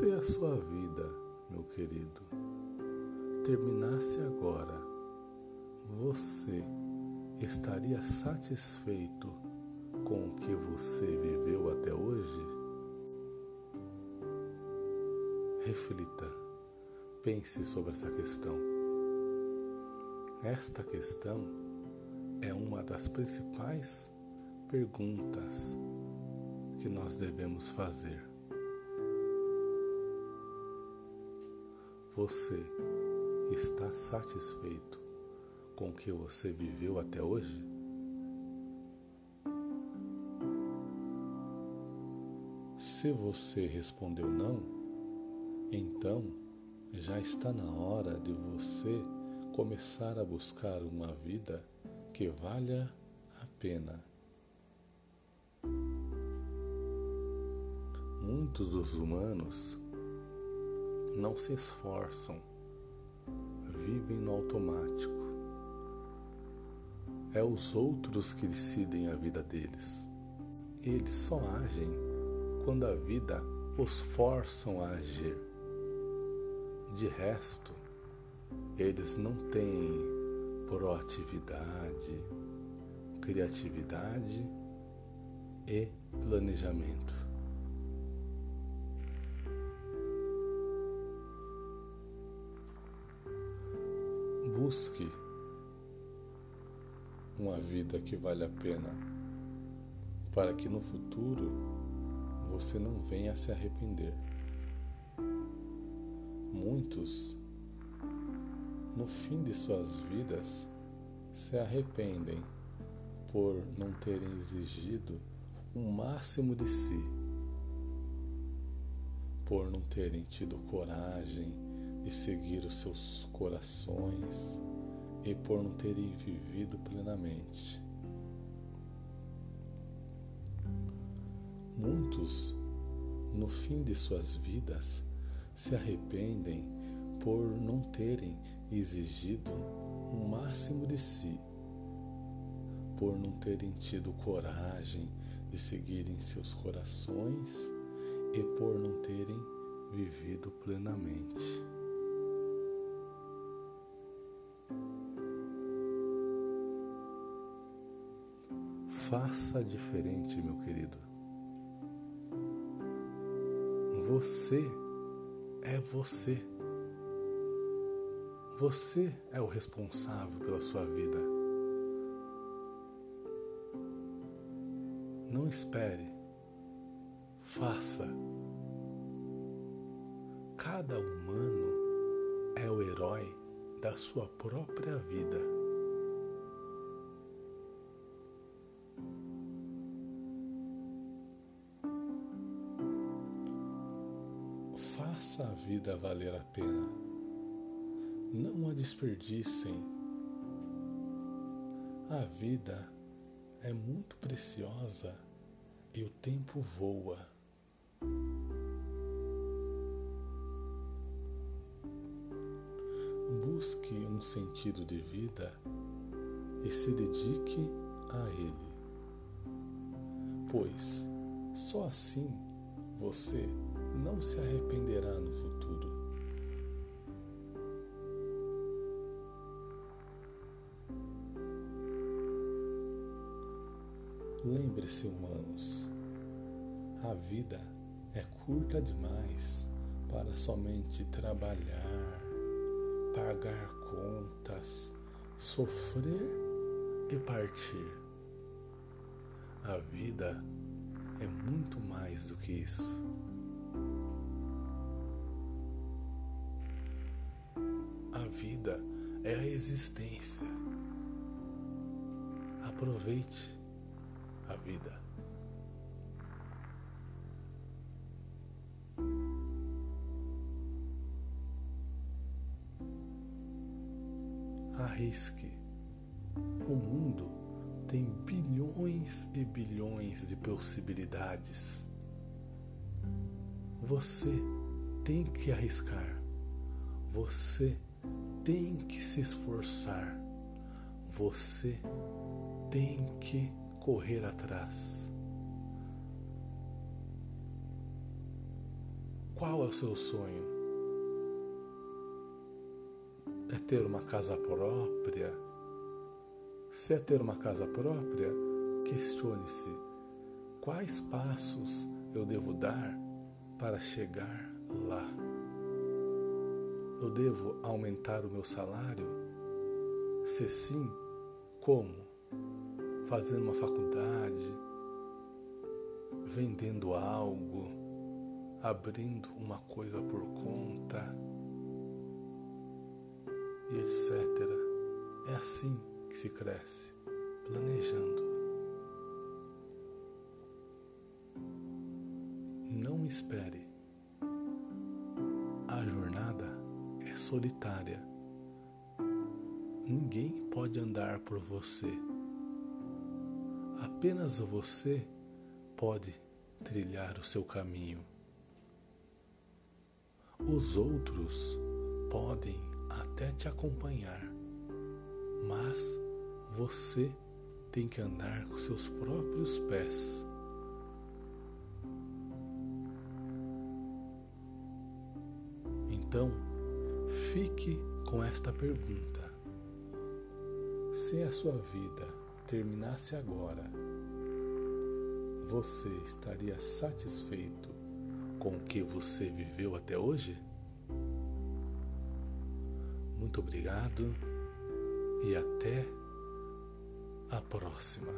Se a sua vida, meu querido, terminasse agora, você estaria satisfeito com o que você viveu até hoje? Reflita, pense sobre essa questão. Esta questão é uma das principais perguntas que nós devemos fazer. Você está satisfeito com o que você viveu até hoje? Se você respondeu não, então já está na hora de você começar a buscar uma vida que valha a pena. Muitos dos humanos não se esforçam, vivem no automático. É os outros que decidem a vida deles. Eles só agem quando a vida os forçam a agir. De resto, eles não têm proatividade, criatividade e planejamento. Busque uma vida que vale a pena, para que no futuro você não venha a se arrepender. Muitos, no fim de suas vidas, se arrependem por não terem exigido o máximo de si, por não terem tido coragem de seguir os seus corações e por não terem vivido plenamente. Muitos, no fim de suas vidas, se arrependem por não terem exigido o máximo de si, por não terem tido coragem de seguirem seus corações e por não terem vivido plenamente. Faça diferente, meu querido. Você é você. Você é o responsável pela sua vida. Não espere. Faça. Cada humano é o herói da sua própria vida. Faça a vida valer a pena. Não a desperdicem. A vida é muito preciosa e o tempo voa. Busque um sentido de vida e se dedique a ele, pois só assim você não se arrependerá no futuro. Lembre-se, humanos, a vida é curta demais para somente trabalhar, pagar contas, sofrer e partir. A vida é muito mais do que isso. A vida é a existência. Aproveite a vida. Arrisque. O mundo tem bilhões e bilhões de possibilidades. Você tem que arriscar. Você tem que se esforçar. Você tem que correr atrás. Qual é o seu sonho? É ter uma casa própria? Se é ter uma casa própria, questione-se: quais passos eu devo dar para chegar lá? Eu devo aumentar o meu salário? Se sim, como? Fazendo uma faculdade? Vendendo algo? Abrindo uma coisa por conta? E etc. É assim que se cresce, planejando. Espere. A jornada é solitária. Ninguém pode andar por você. Apenas você pode trilhar o seu caminho. Os outros podem até te acompanhar, mas você tem que andar com seus próprios pés. Então, fique com esta pergunta: se a sua vida terminasse agora, você estaria satisfeito com o que você viveu até hoje? Muito obrigado e até a próxima.